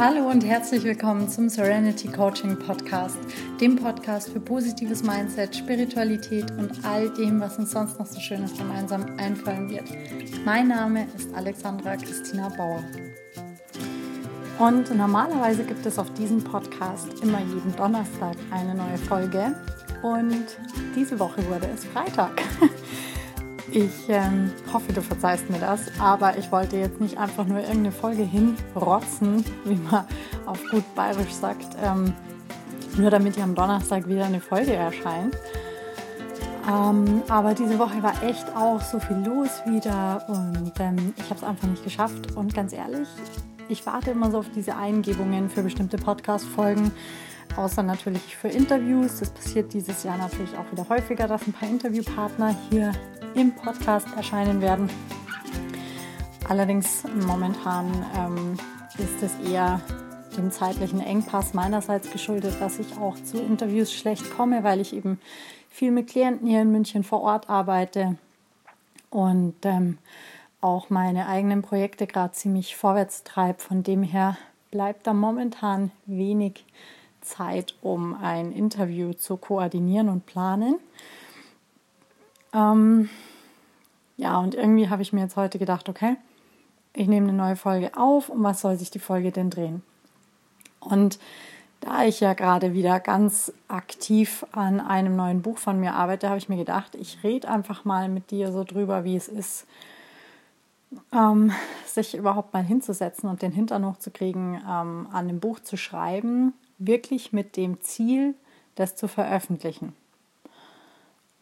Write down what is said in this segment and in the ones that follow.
Hallo und herzlich willkommen zum Serenity Coaching Podcast, dem Podcast für positives Mindset, Spiritualität und all dem, was uns sonst noch so Schönes gemeinsam einfallen wird. Mein Name ist Alexandra Christina Bauer. Und normalerweise gibt es auf diesem Podcast immer jeden Donnerstag eine neue Folge. Und diese Woche wurde es Freitag. Ich ähm, hoffe, du verzeihst mir das, aber ich wollte jetzt nicht einfach nur irgendeine Folge hinrotzen, wie man auf gut bayerisch sagt, ähm, nur damit hier am Donnerstag wieder eine Folge erscheint. Ähm, aber diese Woche war echt auch so viel los wieder und ähm, ich habe es einfach nicht geschafft. Und ganz ehrlich, ich warte immer so auf diese Eingebungen für bestimmte Podcast-Folgen außer natürlich für Interviews. Das passiert dieses Jahr natürlich auch wieder häufiger, dass ein paar Interviewpartner hier im Podcast erscheinen werden. Allerdings momentan ähm, ist es eher dem zeitlichen Engpass meinerseits geschuldet, dass ich auch zu Interviews schlecht komme, weil ich eben viel mit Klienten hier in München vor Ort arbeite und ähm, auch meine eigenen Projekte gerade ziemlich vorwärts treibe. Von dem her bleibt da momentan wenig Zeit, um ein Interview zu koordinieren und planen. Ähm, ja, und irgendwie habe ich mir jetzt heute gedacht, okay, ich nehme eine neue Folge auf und was soll sich die Folge denn drehen? Und da ich ja gerade wieder ganz aktiv an einem neuen Buch von mir arbeite, habe ich mir gedacht, ich rede einfach mal mit dir so drüber, wie es ist, ähm, sich überhaupt mal hinzusetzen und den Hintern hochzukriegen, ähm, an dem Buch zu schreiben, wirklich mit dem Ziel, das zu veröffentlichen.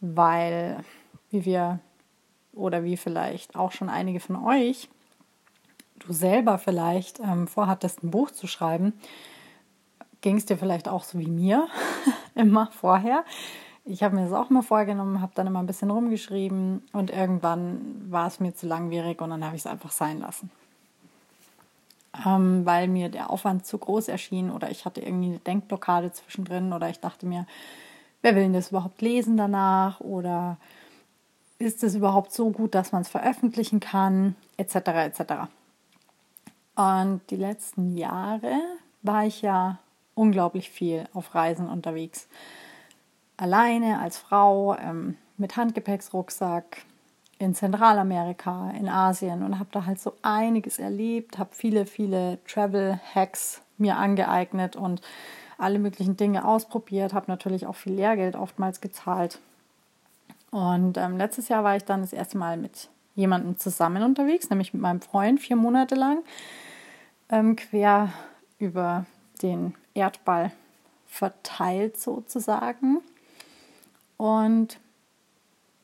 Weil, wie wir oder wie vielleicht auch schon einige von euch, du selber vielleicht ähm, vorhattest, ein Buch zu schreiben, ging es dir vielleicht auch so wie mir immer vorher. Ich habe mir das auch mal vorgenommen, habe dann immer ein bisschen rumgeschrieben und irgendwann war es mir zu langwierig und dann habe ich es einfach sein lassen ähm, weil mir der Aufwand zu groß erschien oder ich hatte irgendwie eine Denkblockade zwischendrin oder ich dachte mir, wer will denn das überhaupt lesen danach oder ist es überhaupt so gut, dass man es veröffentlichen kann, etc. etc. Und die letzten Jahre war ich ja unglaublich viel auf Reisen unterwegs. Alleine als Frau, ähm, mit Handgepäcksrucksack, in Zentralamerika, in Asien und habe da halt so einiges erlebt, habe viele, viele Travel-Hacks mir angeeignet und alle möglichen Dinge ausprobiert, habe natürlich auch viel Lehrgeld oftmals gezahlt. Und ähm, letztes Jahr war ich dann das erste Mal mit jemandem zusammen unterwegs, nämlich mit meinem Freund, vier Monate lang, ähm, quer über den Erdball verteilt sozusagen. Und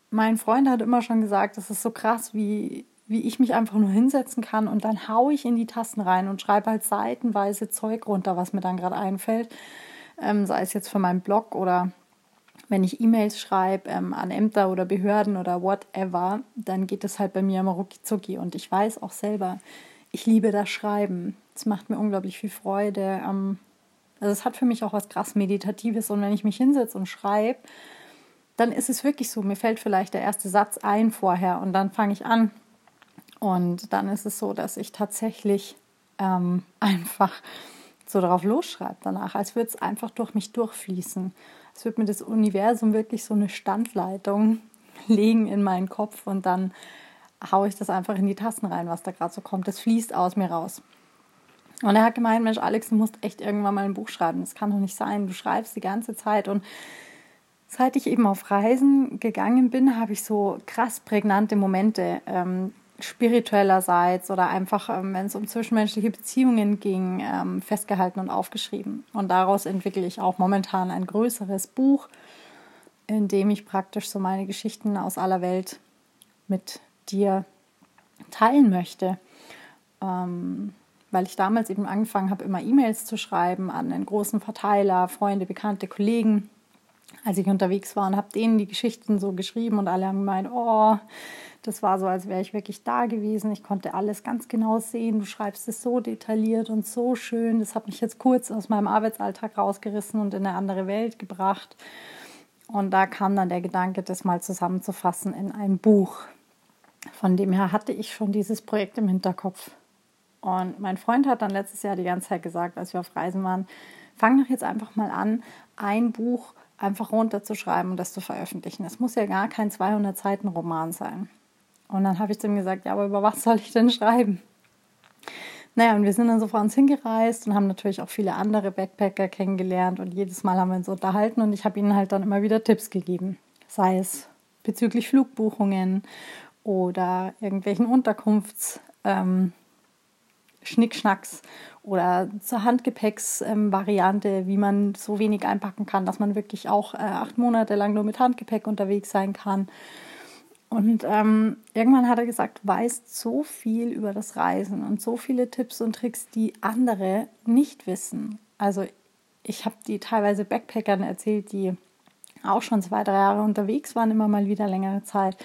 mein Freund hat immer schon gesagt, das ist so krass, wie, wie ich mich einfach nur hinsetzen kann und dann haue ich in die Tasten rein und schreibe halt seitenweise Zeug runter, was mir dann gerade einfällt. Ähm, sei es jetzt für meinen Blog oder wenn ich E-Mails schreibe ähm, an Ämter oder Behörden oder whatever, dann geht es halt bei mir immer rucki Und ich weiß auch selber, ich liebe das Schreiben. Es macht mir unglaublich viel Freude. Ähm, also es hat für mich auch was krass Meditatives. Und wenn ich mich hinsetze und schreibe, dann ist es wirklich so, mir fällt vielleicht der erste Satz ein vorher und dann fange ich an. Und dann ist es so, dass ich tatsächlich ähm, einfach so darauf losschreibe danach, als würde es einfach durch mich durchfließen. Als würde mir das Universum wirklich so eine Standleitung legen in meinen Kopf und dann haue ich das einfach in die Tasten rein, was da gerade so kommt. Das fließt aus mir raus. Und er hat gemeint, Mensch, Alex, du musst echt irgendwann mal ein Buch schreiben. Das kann doch nicht sein. Du schreibst die ganze Zeit und Seit ich eben auf Reisen gegangen bin, habe ich so krass prägnante Momente ähm, spirituellerseits oder einfach, ähm, wenn es um zwischenmenschliche Beziehungen ging, ähm, festgehalten und aufgeschrieben. Und daraus entwickle ich auch momentan ein größeres Buch, in dem ich praktisch so meine Geschichten aus aller Welt mit dir teilen möchte. Ähm, weil ich damals eben angefangen habe, immer E-Mails zu schreiben an einen großen Verteiler, Freunde, Bekannte, Kollegen als ich unterwegs war und habe denen die Geschichten so geschrieben und alle haben gemeint, oh, das war so, als wäre ich wirklich da gewesen. Ich konnte alles ganz genau sehen. Du schreibst es so detailliert und so schön. Das hat mich jetzt kurz aus meinem Arbeitsalltag rausgerissen und in eine andere Welt gebracht. Und da kam dann der Gedanke, das mal zusammenzufassen in ein Buch. Von dem her hatte ich schon dieses Projekt im Hinterkopf. Und mein Freund hat dann letztes Jahr die ganze Zeit gesagt, als wir auf Reisen waren, fang doch jetzt einfach mal an, ein Buch einfach runterzuschreiben und das zu veröffentlichen. Es muss ja gar kein 200 Seiten Roman sein. Und dann habe ich zu ihm gesagt, ja, aber über was soll ich denn schreiben? Naja, und wir sind dann so vor uns hingereist und haben natürlich auch viele andere Backpacker kennengelernt und jedes Mal haben wir uns unterhalten und ich habe ihnen halt dann immer wieder Tipps gegeben. Sei es bezüglich Flugbuchungen oder irgendwelchen Unterkunfts- ähm, Schnickschnacks oder zur Handgepäcksvariante, ähm, wie man so wenig einpacken kann, dass man wirklich auch äh, acht Monate lang nur mit Handgepäck unterwegs sein kann. Und ähm, irgendwann hat er gesagt, weißt so viel über das Reisen und so viele Tipps und Tricks, die andere nicht wissen. Also ich habe die teilweise Backpackern erzählt, die auch schon zwei, drei Jahre unterwegs waren, immer mal wieder längere Zeit,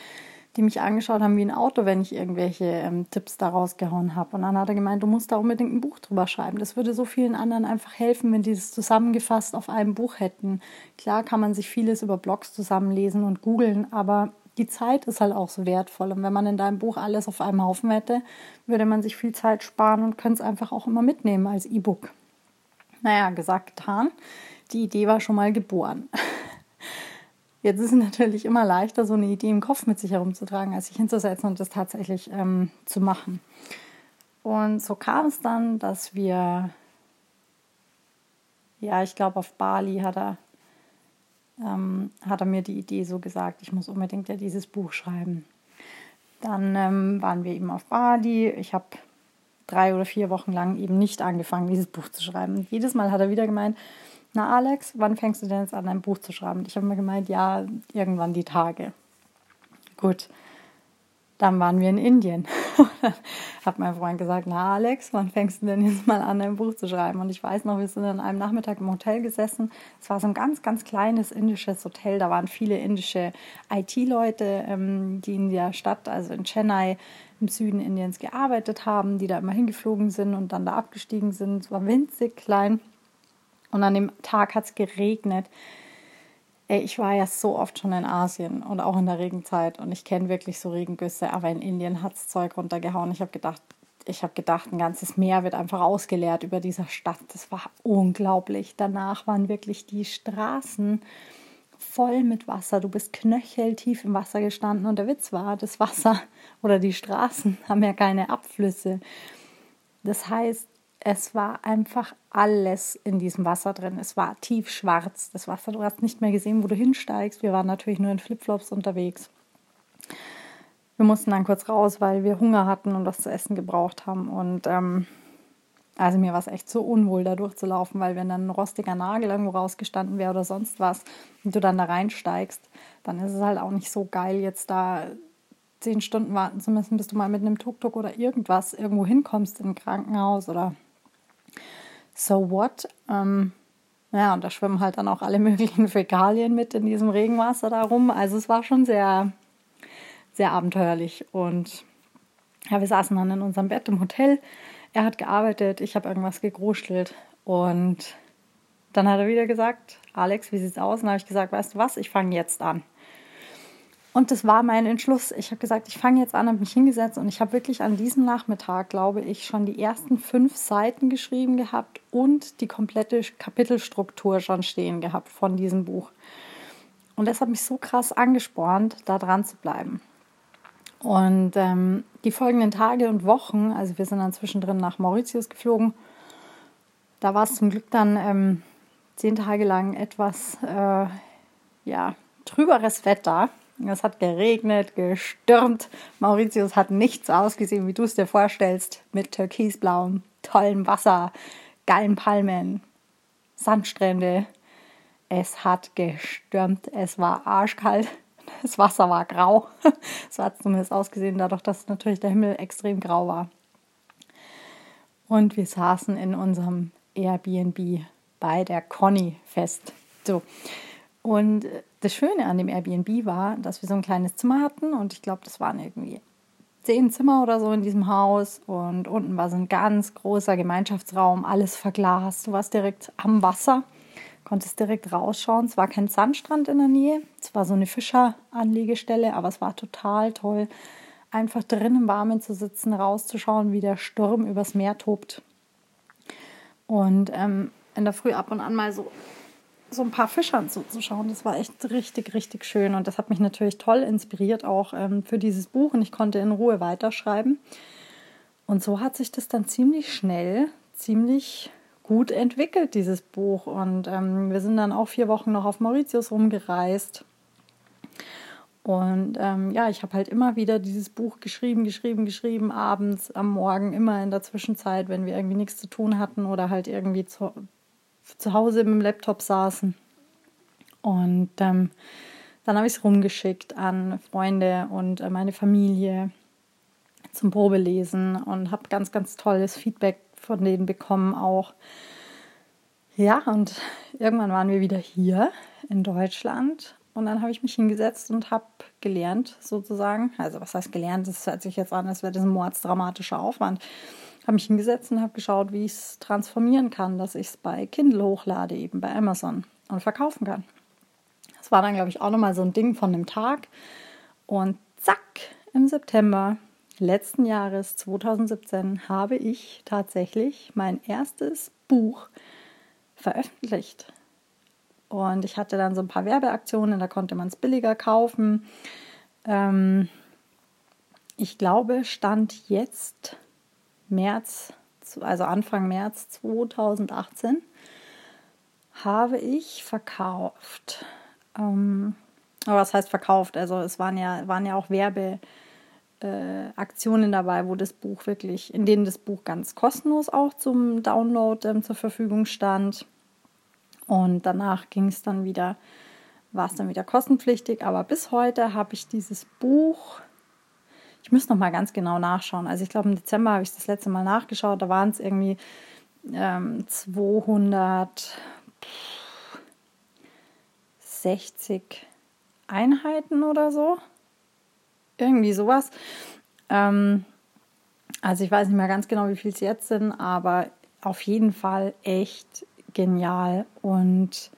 die mich angeschaut haben wie ein Auto, wenn ich irgendwelche ähm, Tipps da rausgehauen habe. Und dann hat er gemeint, du musst da unbedingt ein Buch drüber schreiben. Das würde so vielen anderen einfach helfen, wenn die das zusammengefasst auf einem Buch hätten. Klar kann man sich vieles über Blogs zusammenlesen und googeln, aber die Zeit ist halt auch so wertvoll. Und wenn man in deinem Buch alles auf einem Haufen hätte, würde man sich viel Zeit sparen und könnte es einfach auch immer mitnehmen als E-Book. Naja, gesagt, getan. Die Idee war schon mal geboren. Jetzt ist es natürlich immer leichter, so eine Idee im Kopf mit sich herumzutragen, als sich hinzusetzen und das tatsächlich ähm, zu machen. Und so kam es dann, dass wir, ja, ich glaube, auf Bali hat er ähm, hat er mir die Idee so gesagt, ich muss unbedingt ja dieses Buch schreiben. Dann ähm, waren wir eben auf Bali. Ich habe drei oder vier Wochen lang eben nicht angefangen, dieses Buch zu schreiben. Und jedes Mal hat er wieder gemeint, na Alex, wann fängst du denn jetzt an, ein Buch zu schreiben? Und ich habe mir gemeint, ja, irgendwann die Tage. Gut, dann waren wir in Indien. hat mein Freund gesagt, na Alex, wann fängst du denn jetzt mal an, ein Buch zu schreiben? Und ich weiß noch, wir sind an einem Nachmittag im Hotel gesessen. Es war so ein ganz, ganz kleines indisches Hotel. Da waren viele indische IT-Leute, ähm, die in der Stadt, also in Chennai, im Süden Indiens gearbeitet haben, die da immer hingeflogen sind und dann da abgestiegen sind. Es war winzig klein. Und an dem Tag hat es geregnet. Ey, ich war ja so oft schon in Asien und auch in der Regenzeit und ich kenne wirklich so Regengüsse, aber in Indien hat es Zeug runtergehauen. Ich habe gedacht, ich habe gedacht, ein ganzes Meer wird einfach ausgeleert über dieser Stadt. Das war unglaublich. Danach waren wirklich die Straßen voll mit Wasser. Du bist knöcheltief im Wasser gestanden und der Witz war, das Wasser oder die Straßen haben ja keine Abflüsse. Das heißt, es war einfach alles in diesem Wasser drin. Es war tiefschwarz. Das Wasser, du hast nicht mehr gesehen, wo du hinsteigst. Wir waren natürlich nur in Flipflops unterwegs. Wir mussten dann kurz raus, weil wir Hunger hatten und was zu essen gebraucht haben. Und ähm, also mir war es echt so unwohl, da durchzulaufen, weil wenn dann ein rostiger Nagel irgendwo rausgestanden wäre oder sonst was und du dann da reinsteigst, dann ist es halt auch nicht so geil, jetzt da zehn Stunden warten zu müssen, bis du mal mit einem Tuk-Tuk oder irgendwas irgendwo hinkommst in ein Krankenhaus oder so what? Ähm, ja, und da schwimmen halt dann auch alle möglichen Fäkalien mit in diesem Regenwasser da rum. Also es war schon sehr, sehr abenteuerlich. Und ja, wir saßen dann in unserem Bett im Hotel. Er hat gearbeitet, ich habe irgendwas gegruschelt. Und dann hat er wieder gesagt, Alex, wie sieht's aus? Und habe ich gesagt, weißt du was, ich fange jetzt an. Und das war mein Entschluss. Ich habe gesagt, ich fange jetzt an, habe mich hingesetzt und ich habe wirklich an diesem Nachmittag, glaube ich, schon die ersten fünf Seiten geschrieben gehabt und die komplette Kapitelstruktur schon stehen gehabt von diesem Buch. Und das hat mich so krass angespornt, da dran zu bleiben. Und ähm, die folgenden Tage und Wochen, also wir sind dann zwischendrin nach Mauritius geflogen, da war es zum Glück dann ähm, zehn Tage lang etwas äh, ja, trüberes Wetter. Es hat geregnet, gestürmt. Mauritius hat nichts ausgesehen, wie du es dir vorstellst, mit türkisblauem, tollem Wasser, geilen Palmen, Sandstrände. Es hat gestürmt, es war arschkalt, das Wasser war grau. so hat es zumindest ausgesehen, dadurch, dass natürlich der Himmel extrem grau war. Und wir saßen in unserem Airbnb bei der Conny fest. So. Und das Schöne an dem Airbnb war, dass wir so ein kleines Zimmer hatten und ich glaube, das waren irgendwie zehn Zimmer oder so in diesem Haus und unten war so ein ganz großer Gemeinschaftsraum, alles verglast. Du warst direkt am Wasser, konntest direkt rausschauen. Es war kein Sandstrand in der Nähe, es war so eine Fischeranlegestelle, aber es war total toll. einfach drin im Warmen zu sitzen, rauszuschauen, wie der Sturm übers Meer tobt. Und ähm, in der Früh ab und an mal so, so ein paar Fischern zuzuschauen. Das war echt richtig, richtig schön. Und das hat mich natürlich toll inspiriert, auch ähm, für dieses Buch. Und ich konnte in Ruhe weiterschreiben. Und so hat sich das dann ziemlich schnell, ziemlich gut entwickelt, dieses Buch. Und ähm, wir sind dann auch vier Wochen noch auf Mauritius rumgereist und ähm, ja, ich habe halt immer wieder dieses Buch geschrieben, geschrieben, geschrieben, abends, am Morgen, immer in der Zwischenzeit, wenn wir irgendwie nichts zu tun hatten oder halt irgendwie zu, zu Hause mit dem Laptop saßen. Und ähm, dann habe ich es rumgeschickt an Freunde und äh, meine Familie zum Probelesen und habe ganz, ganz tolles Feedback von denen bekommen auch. Ja, und irgendwann waren wir wieder hier in Deutschland und dann habe ich mich hingesetzt und habe gelernt, sozusagen. Also, was heißt gelernt? Das hört sich jetzt an, als wäre das ein mordsdramatischer Aufwand. Habe mich hingesetzt und habe geschaut, wie ich es transformieren kann, dass ich es bei Kindle hochlade, eben bei Amazon und verkaufen kann. Das war dann, glaube ich, auch nochmal so ein Ding von einem Tag. Und zack, im September letzten Jahres 2017 habe ich tatsächlich mein erstes Buch veröffentlicht. Und ich hatte dann so ein paar Werbeaktionen, da konnte man es billiger kaufen. Ähm, ich glaube, Stand jetzt März, also Anfang März 2018, habe ich verkauft. Ähm, aber was heißt verkauft? Also es waren ja, waren ja auch Werbeaktionen äh, dabei, wo das Buch wirklich, in denen das Buch ganz kostenlos auch zum Download ähm, zur Verfügung stand. Und danach ging es dann wieder, war es dann wieder kostenpflichtig. Aber bis heute habe ich dieses Buch, ich müsste noch mal ganz genau nachschauen. Also ich glaube im Dezember habe ich das letzte Mal nachgeschaut. Da waren es irgendwie ähm, 260 Einheiten oder so. Irgendwie sowas. Ähm, also ich weiß nicht mehr ganz genau, wie viel es jetzt sind, aber auf jeden Fall echt genial. Und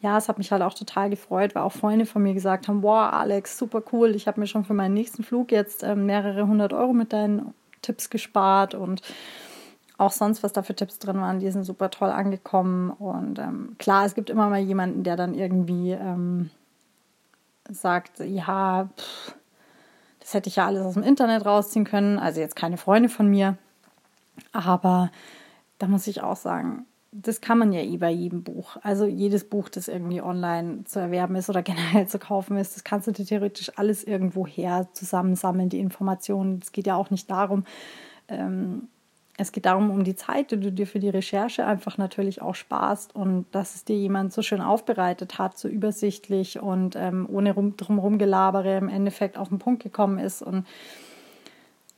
ja, es hat mich halt auch total gefreut, weil auch Freunde von mir gesagt haben, wow, Alex, super cool, ich habe mir schon für meinen nächsten Flug jetzt äh, mehrere hundert Euro mit deinen Tipps gespart und auch sonst, was da für Tipps drin waren, die sind super toll angekommen. Und ähm, klar, es gibt immer mal jemanden, der dann irgendwie ähm, sagt, ja, pff, das hätte ich ja alles aus dem Internet rausziehen können. Also jetzt keine Freunde von mir. Aber da muss ich auch sagen, das kann man ja eh bei jedem Buch. Also jedes Buch, das irgendwie online zu erwerben ist oder generell zu kaufen ist, das kannst du dir theoretisch alles irgendwo her zusammensammeln, die Informationen. Es geht ja auch nicht darum, ähm, es geht darum, um die Zeit, die du dir für die Recherche einfach natürlich auch sparst und dass es dir jemand so schön aufbereitet hat, so übersichtlich und ähm, ohne rum, drumherum Gelabere im Endeffekt auf den Punkt gekommen ist und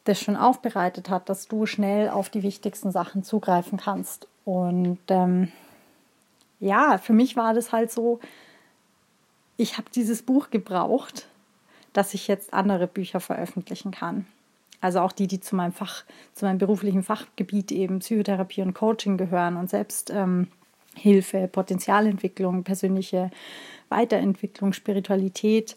das schon aufbereitet hat, dass du schnell auf die wichtigsten Sachen zugreifen kannst. Und ähm, ja, für mich war das halt so, ich habe dieses Buch gebraucht, dass ich jetzt andere Bücher veröffentlichen kann. Also auch die, die zu meinem Fach, zu meinem beruflichen Fachgebiet eben Psychotherapie und Coaching gehören und Selbsthilfe, ähm, Potenzialentwicklung, persönliche Weiterentwicklung, Spiritualität.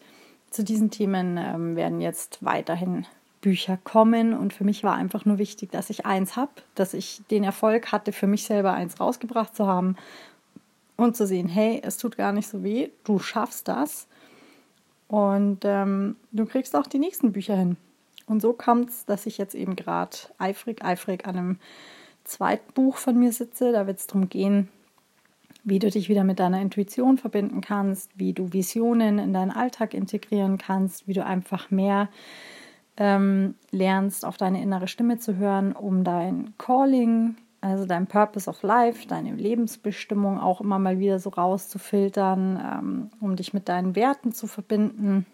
Zu diesen Themen ähm, werden jetzt weiterhin Bücher kommen. Und für mich war einfach nur wichtig, dass ich eins habe, dass ich den Erfolg hatte, für mich selber eins rausgebracht zu haben und zu sehen, hey, es tut gar nicht so weh, du schaffst das. Und ähm, du kriegst auch die nächsten Bücher hin. Und so kommt es, dass ich jetzt eben gerade eifrig, eifrig an einem zweiten Buch von mir sitze. Da wird es darum gehen, wie du dich wieder mit deiner Intuition verbinden kannst, wie du Visionen in deinen Alltag integrieren kannst, wie du einfach mehr ähm, lernst, auf deine innere Stimme zu hören, um dein Calling, also dein Purpose of Life, deine Lebensbestimmung auch immer mal wieder so rauszufiltern, ähm, um dich mit deinen Werten zu verbinden.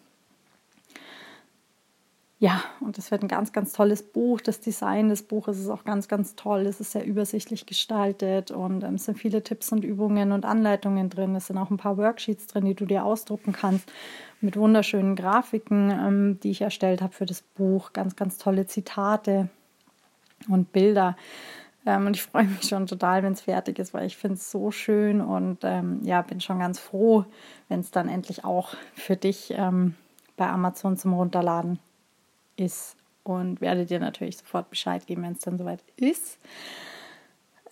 Ja, und es wird ein ganz, ganz tolles Buch. Das Design des Buches ist auch ganz, ganz toll. Es ist sehr übersichtlich gestaltet und ähm, es sind viele Tipps und Übungen und Anleitungen drin. Es sind auch ein paar Worksheets drin, die du dir ausdrucken kannst mit wunderschönen Grafiken, ähm, die ich erstellt habe für das Buch. Ganz, ganz tolle Zitate und Bilder. Ähm, und ich freue mich schon total, wenn es fertig ist, weil ich finde es so schön und ja, bin schon ganz froh, wenn es dann endlich auch für dich bei Amazon zum Runterladen ist und werde dir natürlich sofort Bescheid geben, wenn es dann soweit ist.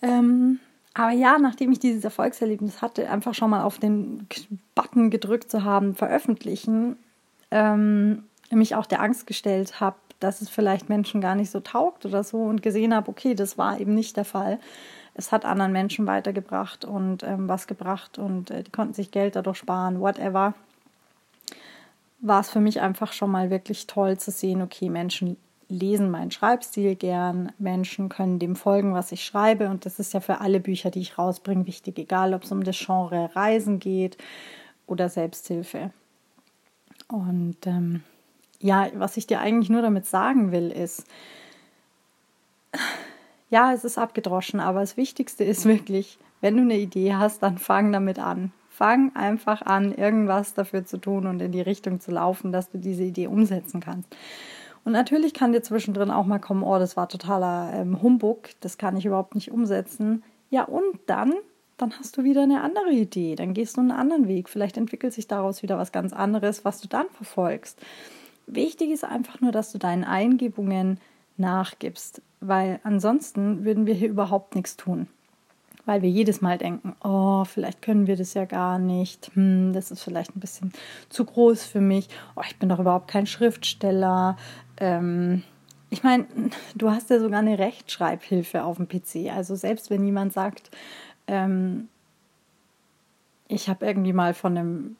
Ähm, aber ja, nachdem ich dieses Erfolgserlebnis hatte, einfach schon mal auf den Button gedrückt zu haben, veröffentlichen, ähm, mich auch der Angst gestellt habe, dass es vielleicht Menschen gar nicht so taugt oder so und gesehen habe, okay, das war eben nicht der Fall. Es hat anderen Menschen weitergebracht und ähm, was gebracht und äh, die konnten sich Geld dadurch sparen, whatever. War es für mich einfach schon mal wirklich toll zu sehen, okay, Menschen lesen meinen Schreibstil gern, Menschen können dem folgen, was ich schreibe und das ist ja für alle Bücher, die ich rausbringe, wichtig, egal ob es um das Genre Reisen geht oder Selbsthilfe. Und ähm, ja, was ich dir eigentlich nur damit sagen will, ist, ja, es ist abgedroschen, aber das Wichtigste ist wirklich, wenn du eine Idee hast, dann fang damit an. Fang einfach an, irgendwas dafür zu tun und in die Richtung zu laufen, dass du diese Idee umsetzen kannst. Und natürlich kann dir zwischendrin auch mal kommen, oh, das war totaler ähm, Humbug, das kann ich überhaupt nicht umsetzen. Ja, und dann, dann hast du wieder eine andere Idee, dann gehst du einen anderen Weg. Vielleicht entwickelt sich daraus wieder was ganz anderes, was du dann verfolgst. Wichtig ist einfach nur, dass du deinen Eingebungen nachgibst, weil ansonsten würden wir hier überhaupt nichts tun. Weil wir jedes Mal denken, oh, vielleicht können wir das ja gar nicht, hm, das ist vielleicht ein bisschen zu groß für mich, oh, ich bin doch überhaupt kein Schriftsteller. Ähm, ich meine, du hast ja sogar eine Rechtschreibhilfe auf dem PC. Also selbst wenn jemand sagt, ähm, ich habe irgendwie mal von einem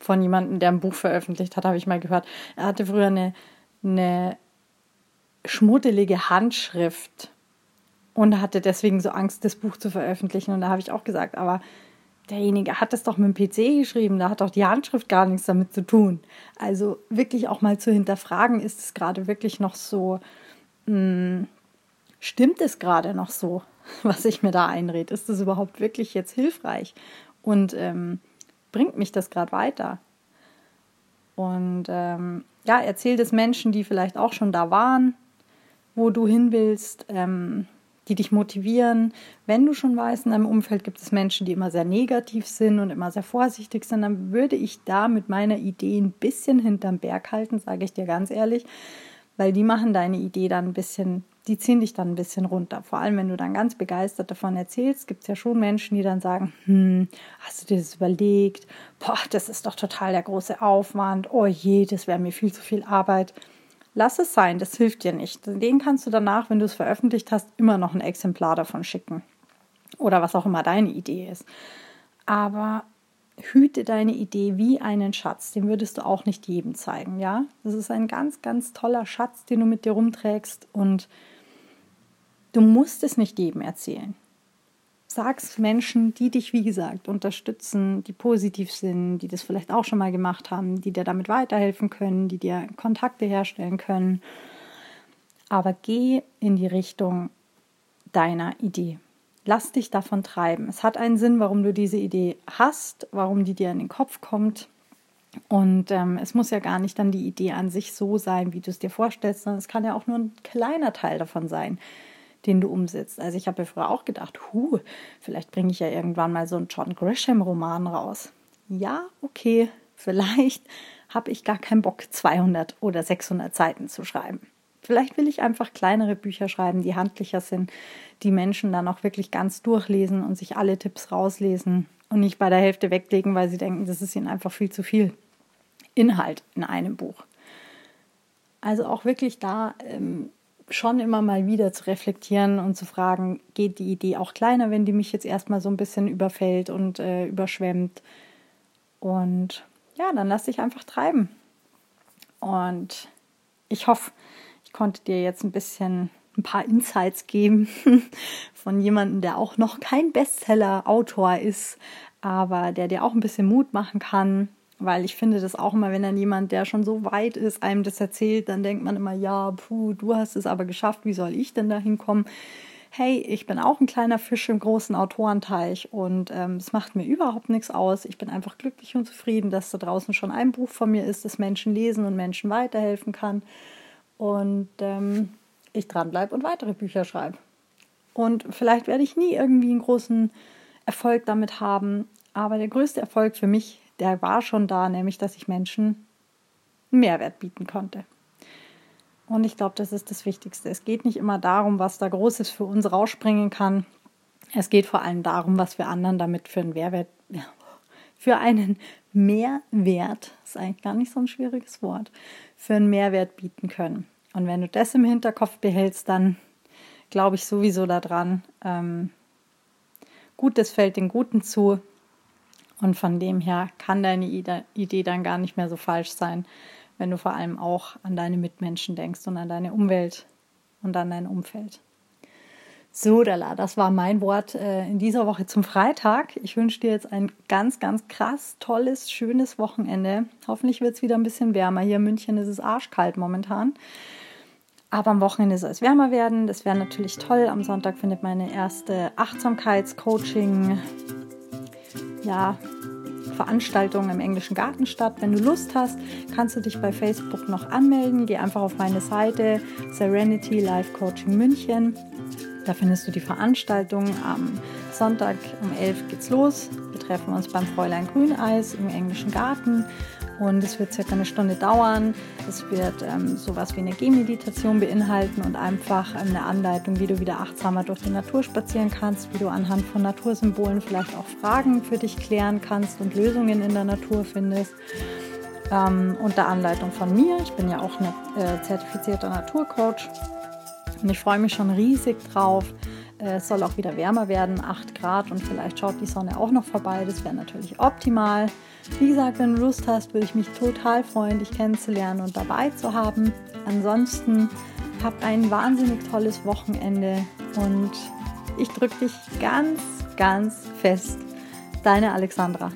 von jemandem, der ein Buch veröffentlicht hat, habe ich mal gehört. Er hatte früher eine, eine schmuddelige Handschrift und hatte deswegen so Angst, das Buch zu veröffentlichen. Und da habe ich auch gesagt, aber derjenige hat es doch mit dem PC geschrieben, da hat doch die Handschrift gar nichts damit zu tun. Also wirklich auch mal zu hinterfragen, ist es gerade wirklich noch so, mh, hm, stimmt es gerade noch so, was ich mir da einrede? Ist das überhaupt wirklich jetzt hilfreich? Und ähm, bringt mich das gerade weiter? Und ähm, ja, erzähl das Menschen, die vielleicht auch schon da waren, wo du hin willst, ähm, die dich motivieren. Wenn du schon weißt, in deinem Umfeld gibt es Menschen, die immer sehr negativ sind und immer sehr vorsichtig sind, dann würde ich da mit meiner Idee ein bisschen hinterm Berg halten, sage ich dir ganz ehrlich, weil die machen deine Idee dann ein bisschen die ziehen dich dann ein bisschen runter. Vor allem, wenn du dann ganz begeistert davon erzählst, gibt es ja schon Menschen, die dann sagen, hm, hast du dir das überlegt? Boah, das ist doch total der große Aufwand. Oh je, das wäre mir viel zu viel Arbeit. Lass es sein, das hilft dir nicht. Den kannst du danach, wenn du es veröffentlicht hast, immer noch ein Exemplar davon schicken. Oder was auch immer deine Idee ist. Aber hüte deine Idee wie einen Schatz. Den würdest du auch nicht jedem zeigen, ja? Das ist ein ganz, ganz toller Schatz, den du mit dir rumträgst und Du musst es nicht jedem erzählen. Sag's Menschen, die dich, wie gesagt, unterstützen, die positiv sind, die das vielleicht auch schon mal gemacht haben, die dir damit weiterhelfen können, die dir Kontakte herstellen können. Aber geh in die Richtung deiner Idee. Lass dich davon treiben. Es hat einen Sinn, warum du diese Idee hast, warum die dir in den Kopf kommt. Und ähm, es muss ja gar nicht dann die Idee an sich so sein, wie du es dir vorstellst, sondern es kann ja auch nur ein kleiner Teil davon sein, den du umsetzt. Also ich habe ja früher auch gedacht, hu, vielleicht bringe ich ja irgendwann mal so einen John Grisham-Roman raus. Ja, okay, vielleicht habe ich gar keinen Bock, 200 oder 600 Seiten zu schreiben. Vielleicht will ich einfach kleinere Bücher schreiben, die handlicher sind, die Menschen dann auch wirklich ganz durchlesen und sich alle Tipps rauslesen und nicht bei der Hälfte weglegen, weil sie denken, das ist ihnen einfach viel zu viel Inhalt in einem Buch. Also auch wirklich da ähm, schon immer mal wieder zu reflektieren und zu fragen, geht die Idee auch kleiner, wenn die mich jetzt erstmal so ein bisschen überfällt und äh, überschwemmt. Und ja, dann lass dich einfach treiben. Und ich hoffe, ich konnte dir jetzt ein bisschen ein paar Insights geben von jemandem, der auch noch kein Bestseller-Autor ist, aber der dir auch ein bisschen Mut machen kann, weil ich finde das auch immer, wenn dann jemand, der schon so weit ist, einem das erzählt, dann denkt man immer, ja, puh, du hast es aber geschafft, wie soll ich denn da hinkommen? Hey, ich bin auch ein kleiner Fisch im großen Autorenteich und ähm, es macht mir überhaupt nichts aus. Ich bin einfach glücklich und zufrieden, dass da draußen schon ein Buch von mir ist, das Menschen lesen und Menschen weiterhelfen kann. Und ähm, ich dranbleibe und weitere Bücher schreibe. Und vielleicht werde ich nie irgendwie einen großen Erfolg damit haben, aber der größte Erfolg für mich der war schon da, nämlich dass ich Menschen Mehrwert bieten konnte. Und ich glaube, das ist das Wichtigste. Es geht nicht immer darum, was da Großes für uns rausspringen kann. Es geht vor allem darum, was wir anderen damit für einen Mehrwert, für einen Mehrwert, ist eigentlich gar nicht so ein schwieriges Wort, für einen Mehrwert bieten können. Und wenn du das im Hinterkopf behältst, dann glaube ich sowieso daran, ähm, Gutes fällt den Guten zu. Und von dem her kann deine Idee dann gar nicht mehr so falsch sein, wenn du vor allem auch an deine Mitmenschen denkst und an deine Umwelt und an dein Umfeld. So, Dalla, das war mein Wort äh, in dieser Woche zum Freitag. Ich wünsche dir jetzt ein ganz, ganz krass, tolles, schönes Wochenende. Hoffentlich wird es wieder ein bisschen wärmer. Hier in München ist es arschkalt momentan. Aber am Wochenende soll es wärmer werden. Das wäre natürlich toll. Am Sonntag findet meine erste Achtsamkeitscoaching, ja, Veranstaltung im englischen Garten statt. Wenn du Lust hast, kannst du dich bei Facebook noch anmelden. Geh einfach auf meine Seite Serenity Life Coaching München. Da findest du die Veranstaltung. Am Sonntag um 11 geht's los. Wir treffen uns beim Fräulein Grüneis im englischen Garten und es wird circa eine Stunde dauern. Es wird ähm, sowas wie eine Gehmeditation beinhalten und einfach ähm, eine Anleitung, wie du wieder achtsamer durch die Natur spazieren kannst, wie du anhand von Natursymbolen vielleicht auch Fragen für dich klären kannst und Lösungen in der Natur findest. Ähm, unter Anleitung von mir. Ich bin ja auch ein äh, zertifizierter Naturcoach und ich freue mich schon riesig drauf. Äh, es soll auch wieder wärmer werden, 8 Grad und vielleicht schaut die Sonne auch noch vorbei. Das wäre natürlich optimal. Wie gesagt, wenn du Lust hast, würde ich mich total freuen, dich kennenzulernen und dabei zu haben. Ansonsten habt ein wahnsinnig tolles Wochenende und ich drücke dich ganz, ganz fest. Deine Alexandra.